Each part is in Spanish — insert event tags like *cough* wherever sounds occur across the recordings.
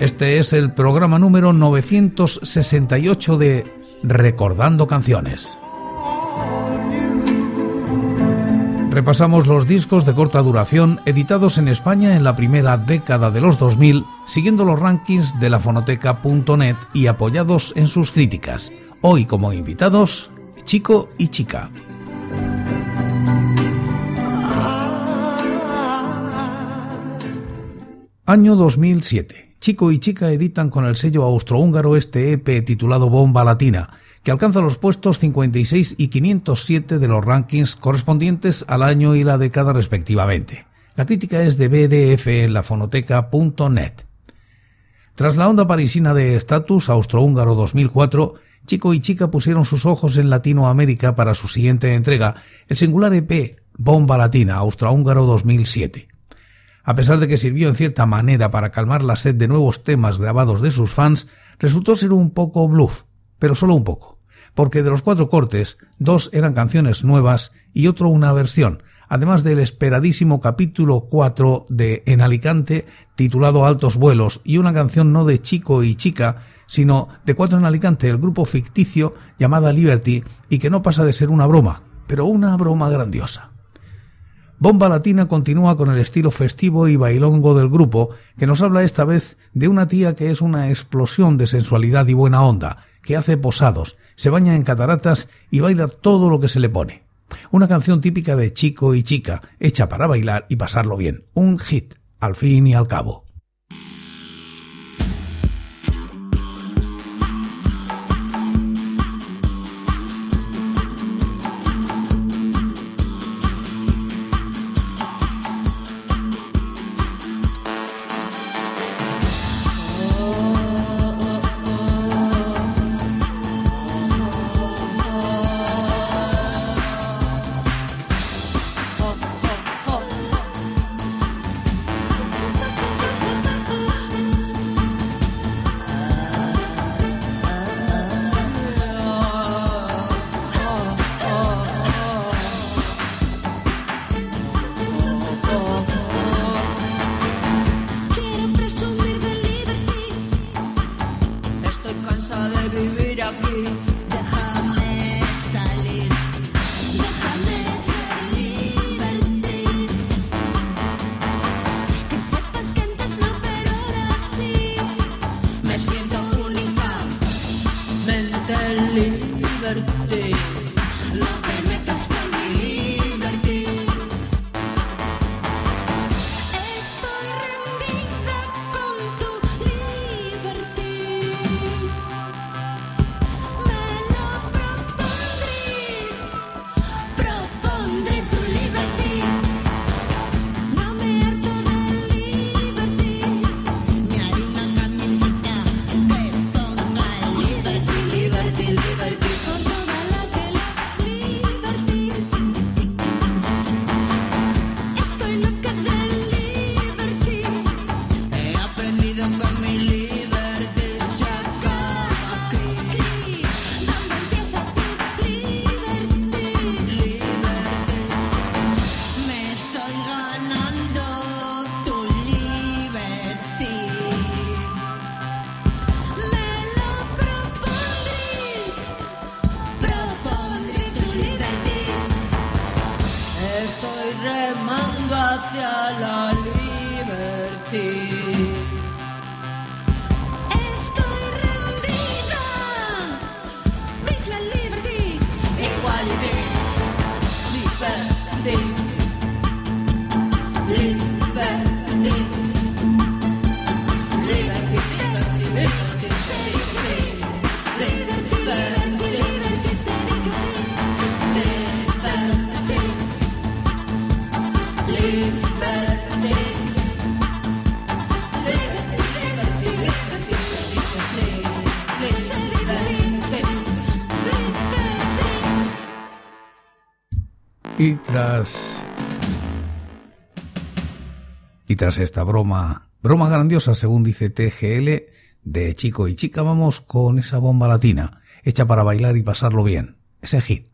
Este es el programa número 968 de Recordando Canciones. Repasamos los discos de corta duración editados en España en la primera década de los 2000, siguiendo los rankings de la fonoteca.net y apoyados en sus críticas. Hoy como invitados, Chico y Chica. Año 2007. Chico y Chica editan con el sello austrohúngaro este EP titulado Bomba Latina, que alcanza los puestos 56 y 507 de los rankings correspondientes al año y la década respectivamente. La crítica es de BDF en la fonoteca.net. Tras la onda parisina de Status Austrohúngaro 2004, Chico y Chica pusieron sus ojos en Latinoamérica para su siguiente entrega, el singular EP Bomba Latina Austrohúngaro 2007. A pesar de que sirvió en cierta manera para calmar la sed de nuevos temas grabados de sus fans, resultó ser un poco bluff, pero solo un poco, porque de los cuatro cortes, dos eran canciones nuevas y otro una versión, además del esperadísimo capítulo 4 de En Alicante, titulado Altos Vuelos, y una canción no de chico y chica, sino de Cuatro en Alicante, el grupo ficticio llamada Liberty, y que no pasa de ser una broma, pero una broma grandiosa. Bomba Latina continúa con el estilo festivo y bailongo del grupo, que nos habla esta vez de una tía que es una explosión de sensualidad y buena onda, que hace posados, se baña en cataratas y baila todo lo que se le pone. Una canción típica de chico y chica, hecha para bailar y pasarlo bien. Un hit, al fin y al cabo. Y tras esta broma, broma grandiosa, según dice TGL, de chico y chica, vamos con esa bomba latina, hecha para bailar y pasarlo bien. Ese hit.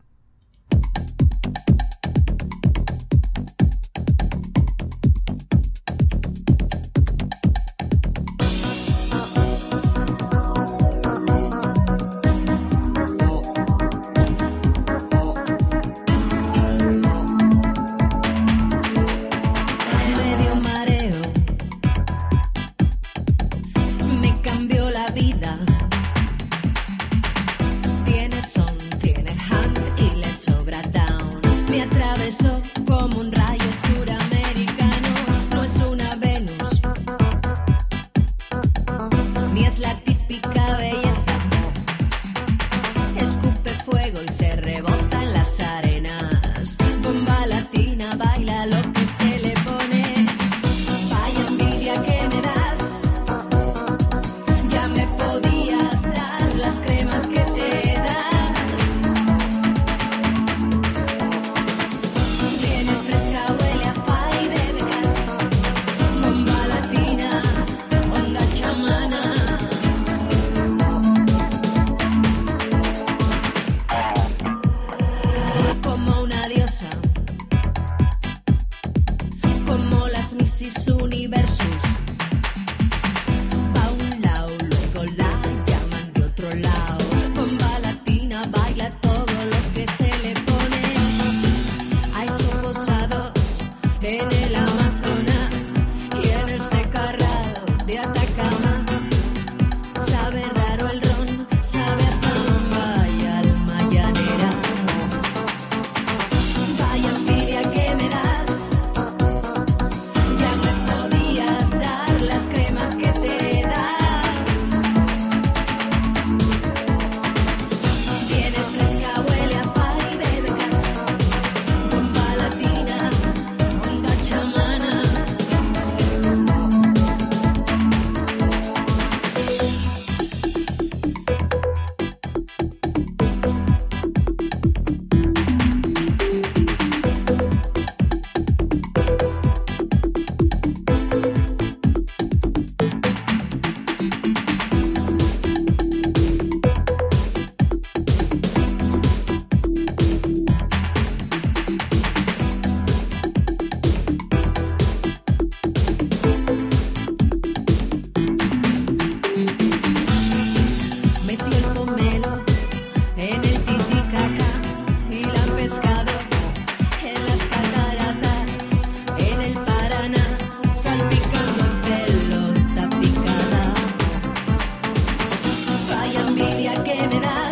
alegría que me da.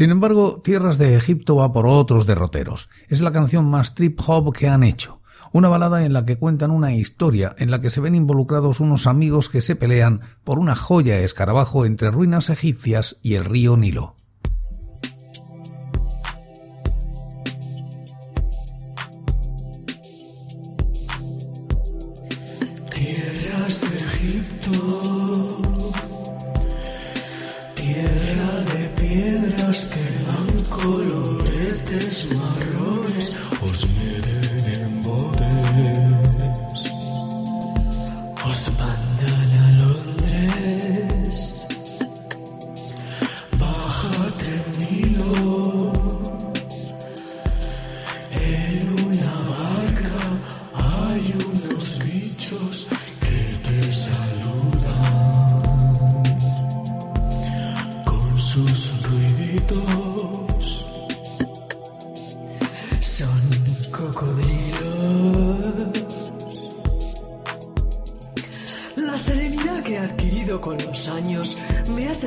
Sin embargo, Tierras de Egipto va por otros derroteros. Es la canción más trip hop que han hecho. Una balada en la que cuentan una historia en la que se ven involucrados unos amigos que se pelean por una joya escarabajo entre ruinas egipcias y el río Nilo.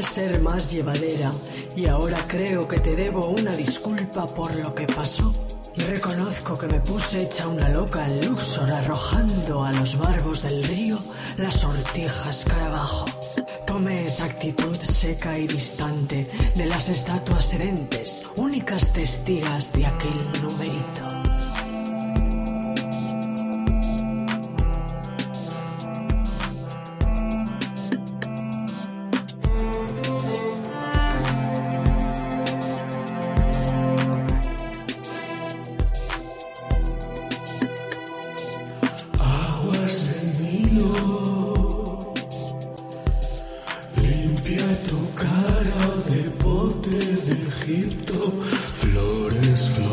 Ser más llevadera y ahora creo que te debo una disculpa por lo que pasó. Reconozco que me puse hecha una loca en Luxor arrojando a los barbos del río las sortijas cara abajo. Tomé esa actitud seca y distante de las estatuas serentes, únicas testigas de aquel numerito. just flow.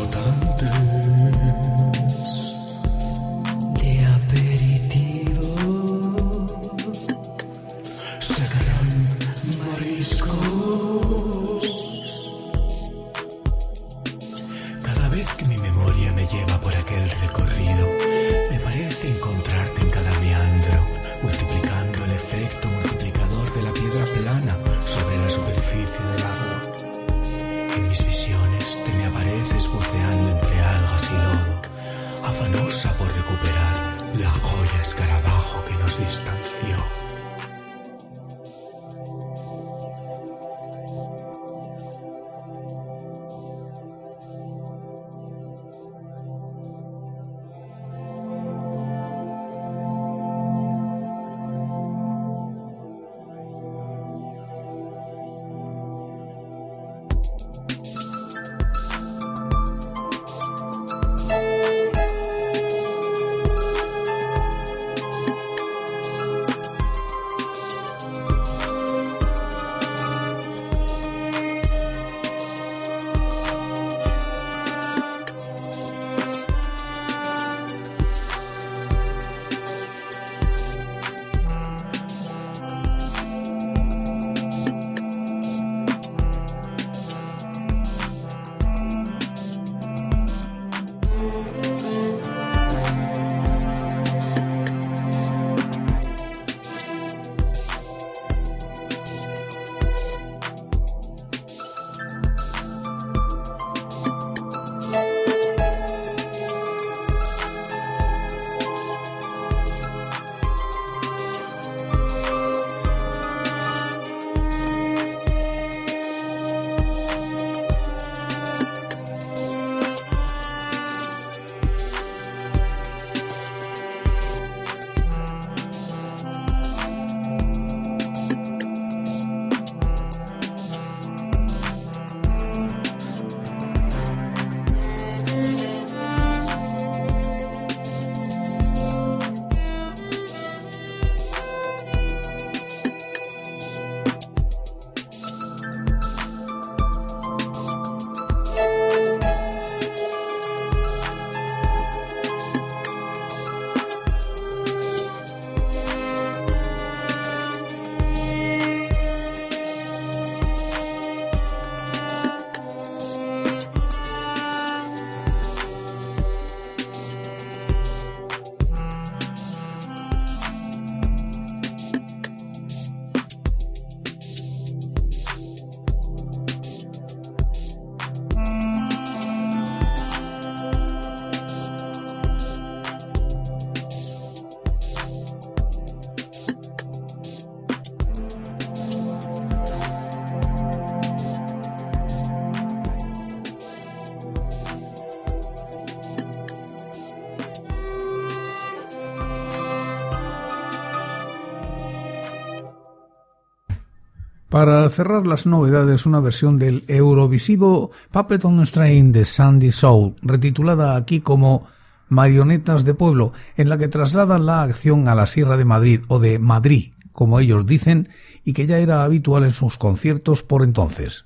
Para cerrar las novedades, una versión del Eurovisivo Puppet on Strain de Sandy Soul, retitulada aquí como Marionetas de Pueblo, en la que trasladan la acción a la Sierra de Madrid o de Madrid, como ellos dicen, y que ya era habitual en sus conciertos por entonces.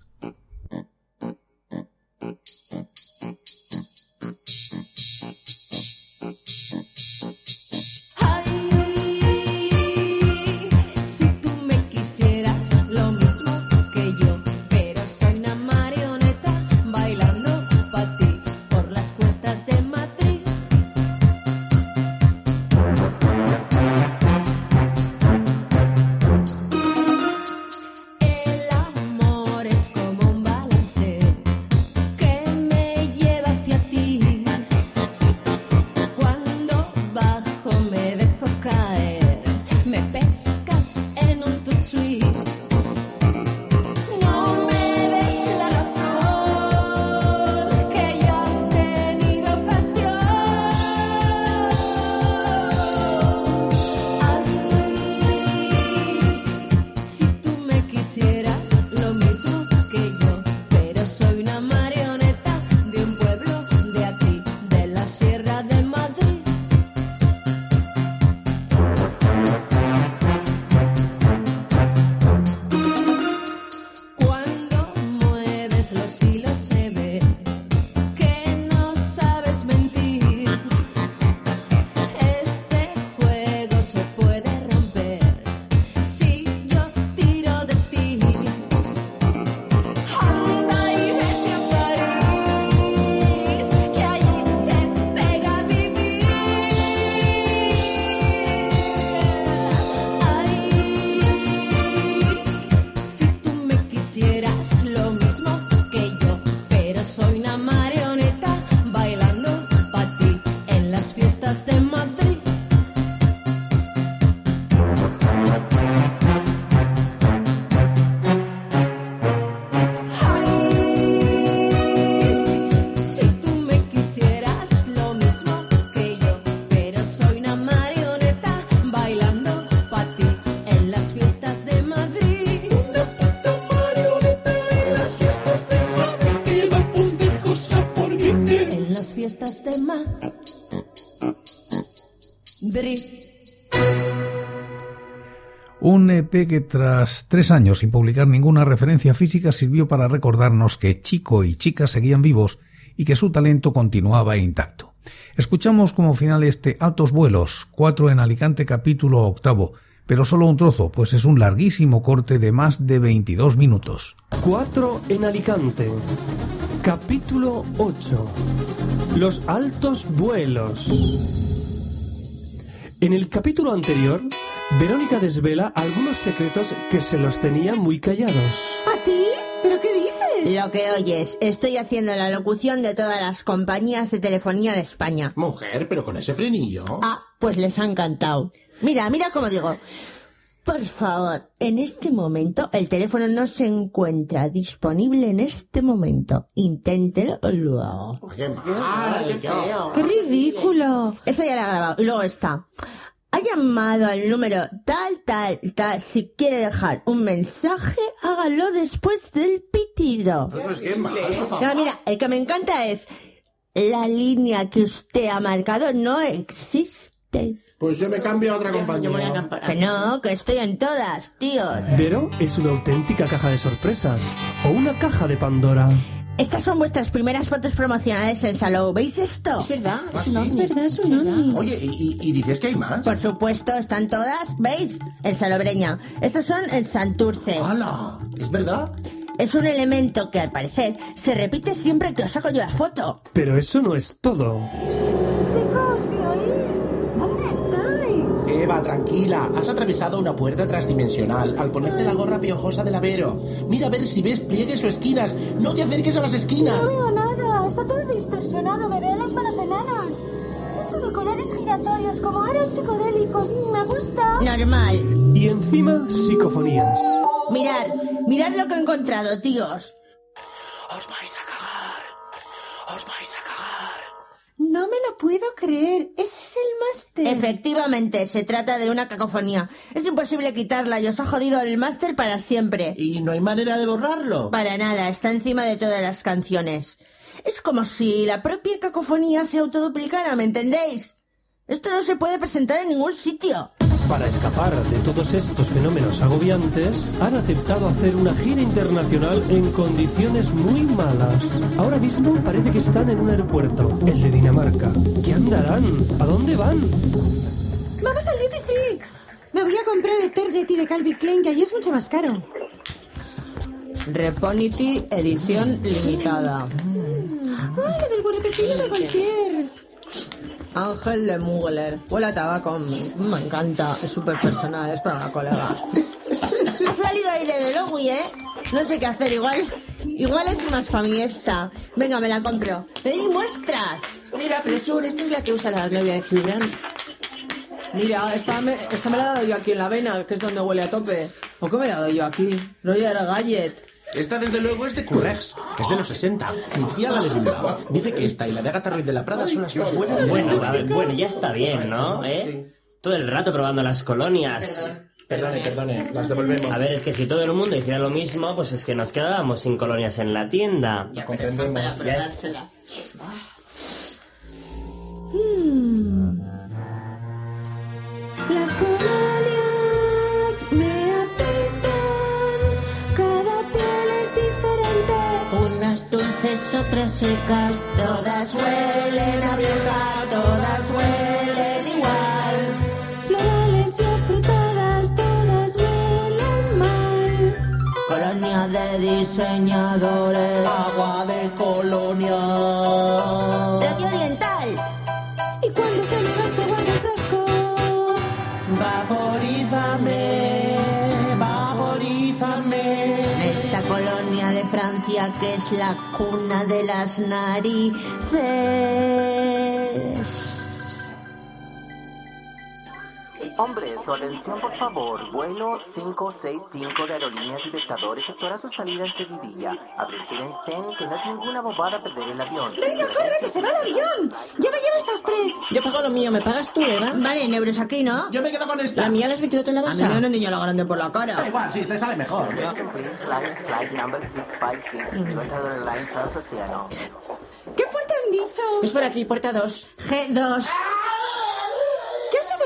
Un EP que tras tres años sin publicar ninguna referencia física sirvió para recordarnos que Chico y Chica seguían vivos y que su talento continuaba intacto. Escuchamos como final este Altos Vuelos, cuatro en Alicante capítulo octavo, pero solo un trozo, pues es un larguísimo corte de más de 22 minutos. 4 en Alicante. Capítulo 8. Los altos vuelos. En el capítulo anterior, Verónica desvela algunos secretos que se los tenía muy callados. ¿A ti? ¿Pero qué dices? Lo que oyes, estoy haciendo la locución de todas las compañías de telefonía de España. Mujer, pero con ese frenillo. Ah, pues les ha encantado. Mira, mira cómo digo. Por favor, en este momento el teléfono no se encuentra disponible en este momento. Inténtelo luego. Qué mal, qué feo. ¡Qué ridículo! Eso ya lo he grabado. Y luego está. Ha llamado al número tal, tal, tal. Si quiere dejar un mensaje, hágalo después del pitido. Pues qué mal, por favor. No, mira, el que me encanta es la línea que usted ha marcado no existe. Pues yo me cambio a otra compañía. Que no, que estoy en todas, tíos. Vero es una auténtica caja de sorpresas. O una caja de Pandora. Estas son vuestras primeras fotos promocionales en Salou. ¿Veis esto? Es verdad, es verdad, es un ovni. Oye, ¿y, y- y dices que hay más? Por supuesto, están todas. ¿Veis? En Salobreña. Estos son en Santurce. ¡Hala! ¿Es verdad? Es un elemento que al parecer se repite siempre que os saco yo la foto. Pero eso no es todo. Eva, tranquila. Has atravesado una puerta transdimensional al ponerte la gorra piojosa de Vero. Mira a ver si ves pliegues o esquinas. No te acerques a las esquinas. No veo nada, está todo distorsionado, me veo las manos enanas. Son todo colores giratorios, como aros psicodélicos. Me gusta. Normal. Y encima, psicofonías. Mirad, mirad lo que he encontrado, tíos. No me lo puedo creer. Ese es el máster. Efectivamente, se trata de una cacofonía. Es imposible quitarla y os ha jodido el máster para siempre. Y no hay manera de borrarlo. Para nada, está encima de todas las canciones. Es como si la propia cacofonía se autoduplicara, ¿me entendéis? Esto no se puede presentar en ningún sitio. Para escapar de todos estos fenómenos agobiantes, han aceptado hacer una gira internacional en condiciones muy malas. Ahora mismo parece que están en un aeropuerto, el de Dinamarca. ¿Qué andarán? ¿A dónde van? Vamos al duty free. Me voy a comprar Eternity de Calvin Klein, que allí es mucho más caro. Reponity edición limitada. ¡Ay, lo del buenepecillo de cualquier! Ángel de Mugler. Huele a tabaco. Me encanta. Es súper personal. Es para una colega. Ha salido aire de Logui, ¿eh? No sé qué hacer. Igual... Igual es más famiesta. Venga, me la compro. ¡Pedid muestras! Mira, Presur, esta es la que usa la novia de Grant. Mira, esta me, esta me la he dado yo aquí en la vena, que es donde huele a tope. ¿O qué me he dado yo aquí? Roger Gallet. Esta desde luego es de Currex. Es de los 60. Mi tía la de Bilbao. Dice que esta y la de Agatha Ruiz de la Prada son las más buenas. Bueno, mundo. a ver, bueno, ya está bien, ¿no? ¿Eh? Todo el rato probando las colonias. Perdone, perdone. Las devolvemos. A ver, es que si todo el mundo hiciera lo mismo, pues es que nos quedábamos sin colonias en la tienda. Comprendemos. Ya es- Las colonias me apestan, cada piel es diferente. Unas dulces verdes, otras secas. Todas huelen a vieja, todas huelen igual. Florales y afrutadas, todas huelen mal. Colonia de diseñadores. Agua de colonia. Francia que es la cuna de las narices. Su atención por favor. Vuelo 565 de Aerolíneas Libertador efectuará su salida en seguidilla. Apresúrense, que no es ninguna bobada perder el avión. ¡Venga, corre, que se va el avión! ¡Ya me llevo estas tres! Yo pago lo mío, ¿me pagas tú, Eva? Vale, en euros aquí, ¿no? Yo me quedo con esta. La mía la has metido tú en la A mí bolsa. me da una niña la grande por la cara. Da igual, si te sale mejor. Flight, flight number 656, Libertador Airlines Transoceano. ¿Qué puerta han dicho? Es por aquí, puerta 2. G2. ¿Qué ha sido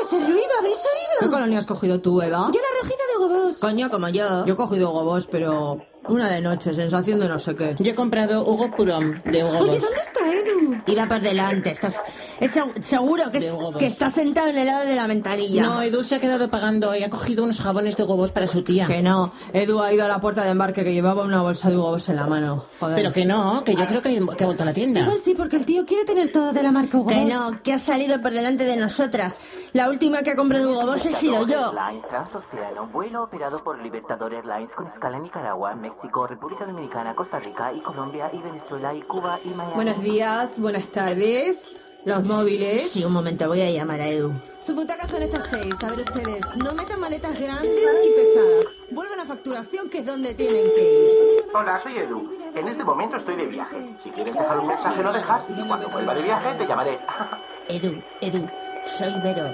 ese ruido? ¿Habéis ¿Qué oído? colonia has cogido tú, Eva? Yo la rojita de Gobos. Coño, como yo. Yo he cogido gobos, pero una de noche, sensación de no sé qué. Yo he comprado Hugo Purón de Hugo Oye, Boss. ¿dónde está Edu? Iba por delante. Estás, es seg- seguro que, es- que está sentado en el lado de la ventanilla. No, Edu se ha quedado pagando y ha cogido unos jabones de Hugo Boss para su tía. Que no, Edu ha ido a la puerta de embarque que llevaba una bolsa de gobos en la mano. Joder. Pero que no, que yo creo que, que ha vuelto a la tienda. Igual sí, porque el tío quiere tener todo de la marca Hugo Que Boss. no, que ha salido por delante de nosotras. La última que ha comprado Hugo Boss he sido yo. Airlines Transoceano, vuelo operado por Libertador Airlines con escala en Nicaragua, México, República Dominicana, Costa Rica y Colombia y Venezuela y Cuba y Miami. Buenos días, buenas tardes. Los móviles. Sí, un momento, voy a llamar a Edu. Sus butacas son estas seis. A ver ustedes, no metan maletas grandes y pesadas. Vuelvan a facturación, que es donde tienen que ir. Hola, soy Edu. En este momento estoy de viaje. Si quieres dejar un mensaje, lo dejas. Y cuando vuelva de viaje, te llamaré. *laughs* Edu, Edu, soy Vero.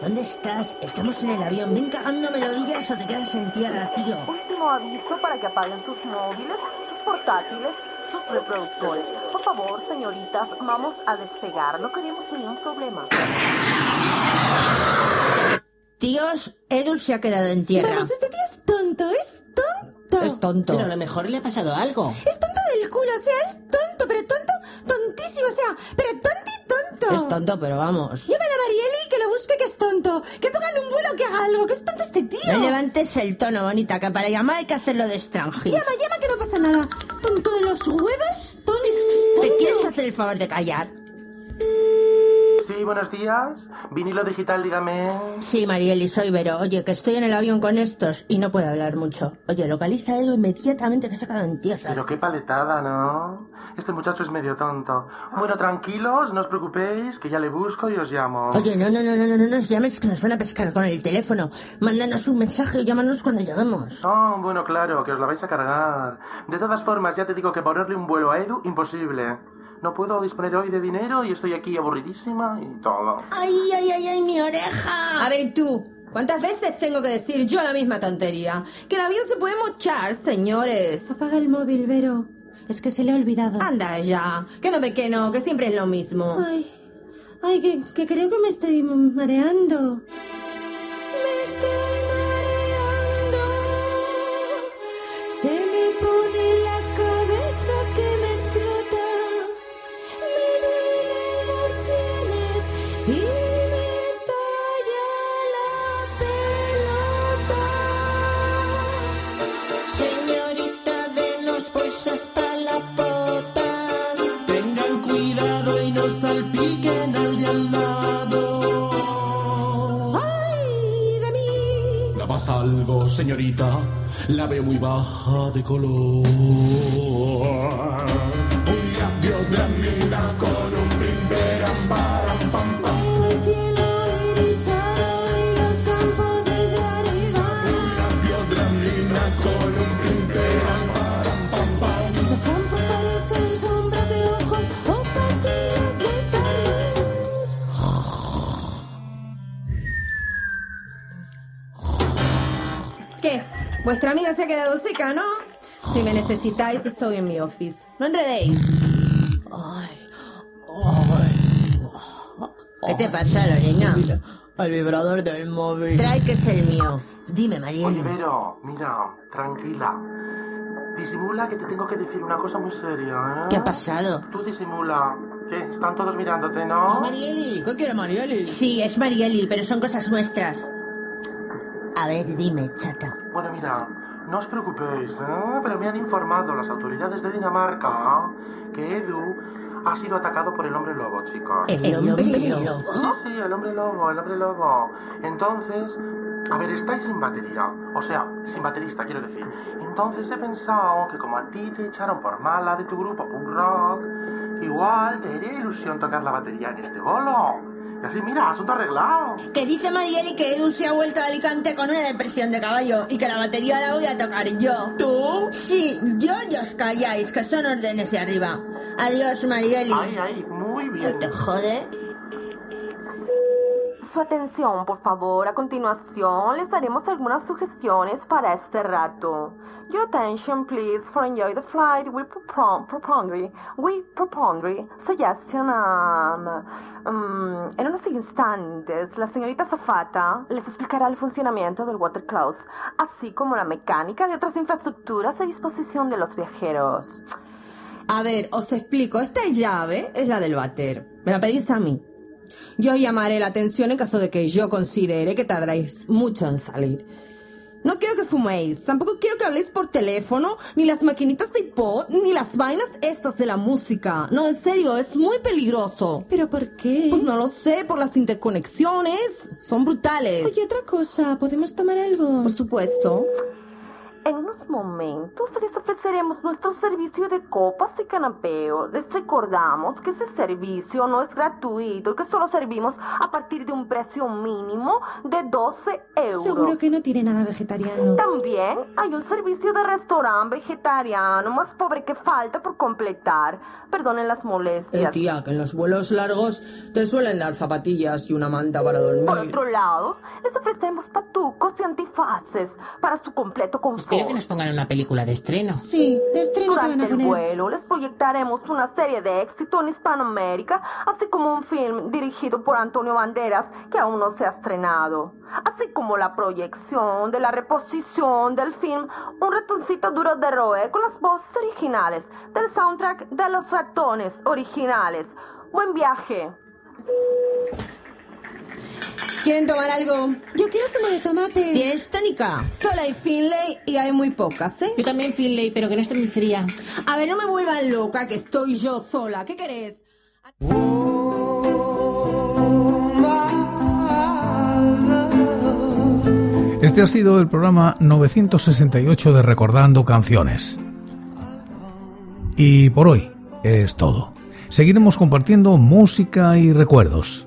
¿Dónde estás? Estamos en el avión. Ven cagando melodías o te quedas en tierra, tío. Último aviso para que apaguen sus móviles, sus portátiles, sus reproductores. Por favor, señoritas, vamos a despegar. No queremos ningún problema. Tíos, Edu se ha quedado en tierra. Vamos, este tío es tonto, es tonto. Es tonto. Pero a lo mejor le ha pasado algo. Es tonto del culo, o sea, es tonto, pero tonto, tontísimo, o sea, pero tonto y tonto. Es tonto, pero vamos. Llámale a Marieli que lo busque que es tonto. Que pongan un vuelo que haga algo, que es tonto este tío. No levantes el tono, bonita, que para llamar hay que hacerlo de extranjero. Llama, llama que no pasa nada. Tonto de los huevos, tonto. ¿Te quieres hacer el favor de callar? Sí, buenos días. Vinilo digital, dígame. Sí, Marieli, soy Vero. Oye, que estoy en el avión con estos y no puedo hablar mucho. Oye, localiza Edu inmediatamente que se ha quedado en tierra. Pero qué paletada, ¿no? Este muchacho es medio tonto. Bueno, tranquilos, no os preocupéis, que ya le busco y os llamo. Oye, no, no, no, no, no, no nos llames que nos van a pescar con el teléfono. Mándanos un mensaje o llámanos cuando lleguemos. Oh, bueno, claro, que os la vais a cargar. De todas formas, ya te digo que ponerle un vuelo a Edu, imposible. No puedo disponer hoy de dinero y estoy aquí aburridísima y todo. ¡Ay, ay, ay, ay, mi oreja! A ver, tú. ¿Cuántas veces tengo que decir yo la misma tontería? Que el avión se puede mochar, señores. Apaga el móvil, Vero. Es que se le ha olvidado. Anda ya. Que no, que no, que siempre es lo mismo. Ay, ay, que, que creo que me estoy mareando. Me estoy pasa algo, señorita? La veo muy baja de color. Un cambio de mina Vuestra amiga se ha quedado seca, ¿no? Si me necesitáis, estoy en mi office. No enredéis. ¿Qué te pasa, Lorena? Al vibrador del móvil. Trae que es el mío. Dime, Oye, Mariela. Vero, mira, tranquila. Disimula que te tengo que decir una cosa muy seria, ¿eh? ¿Qué ha pasado? Tú disimula. ¿Qué? Están todos mirándote, ¿no? Es Marieli. ¿Qué quiere Marieli? Sí, es Marieli, pero son cosas nuestras. A ver, dime, chata. Bueno, mira, no os preocupéis, ¿eh? pero me han informado las autoridades de Dinamarca que Edu ha sido atacado por el hombre lobo, chicos. ¿El hombre lobo? Sí, sí, el hombre lobo, el hombre lobo. Entonces, a ver, estáis sin batería. O sea, sin baterista, quiero decir. Entonces he pensado que como a ti te echaron por mala de tu grupo punk rock, igual te haría ilusión tocar la batería en este bolo. Así, mira, asunto arreglado. Que dice Marieli que Edu se ha vuelto a Alicante con una depresión de caballo y que la batería la voy a tocar yo. ¿Tú? Sí, yo y os calláis, que son órdenes de arriba. Adiós, Marieli. Ay, ay, muy bien. ¿No te jode? Su atención, por favor. A continuación, les daremos algunas sugestiones para este rato. Your attention, please, for enjoy the flight. We propon, propondry, we propondry suggestion. Um, um, en unos instantes, la señorita Zafata les explicará el funcionamiento del water close, así como la mecánica de otras infraestructuras a disposición de los viajeros. A ver, os explico. Esta llave es la del váter. Me la pedís a mí. Yo llamaré la atención en caso de que yo considere que tardáis mucho en salir. No quiero que fuméis, tampoco quiero que habléis por teléfono, ni las maquinitas de iPod, ni las vainas estas de la música. No, en serio, es muy peligroso. ¿Pero por qué? Pues no lo sé, por las interconexiones. Son brutales. Oye, otra cosa, ¿podemos tomar algo? Por supuesto. En unos momentos les ofreceremos nuestro servicio de copas y canapeo. Les recordamos que este servicio no es gratuito y que solo servimos a partir de un precio mínimo de 12 euros. Seguro que no tiene nada vegetariano. También hay un servicio de restaurante vegetariano más pobre que falta por completar. Perdonen las Eh, molestias. tía, que en los vuelos largos te suelen dar zapatillas y una manta para dormir. Por otro lado, les ofrecemos patucos y antifaces para su completo confort. Espero que nos pongan una película de estreno. Sí, de estreno te van Durante a el vuelo les proyectaremos una serie de éxito en Hispanoamérica, así como un film dirigido por Antonio Banderas que aún no se ha estrenado, así como la proyección de la reposición del film Un ratoncito duro de roer con las voces originales del soundtrack de los ratones originales. Buen viaje. ¿Quieren tomar algo? Yo quiero zumo de tomate. ¿Tienes tónica? Solo hay Finlay y hay muy pocas, ¿eh? Yo también, Finlay, pero que no esté muy fría. A ver, no me vuelvan loca, que estoy yo sola. ¿Qué querés? Este ha sido el programa 968 de Recordando Canciones. Y por hoy es todo. Seguiremos compartiendo música y recuerdos,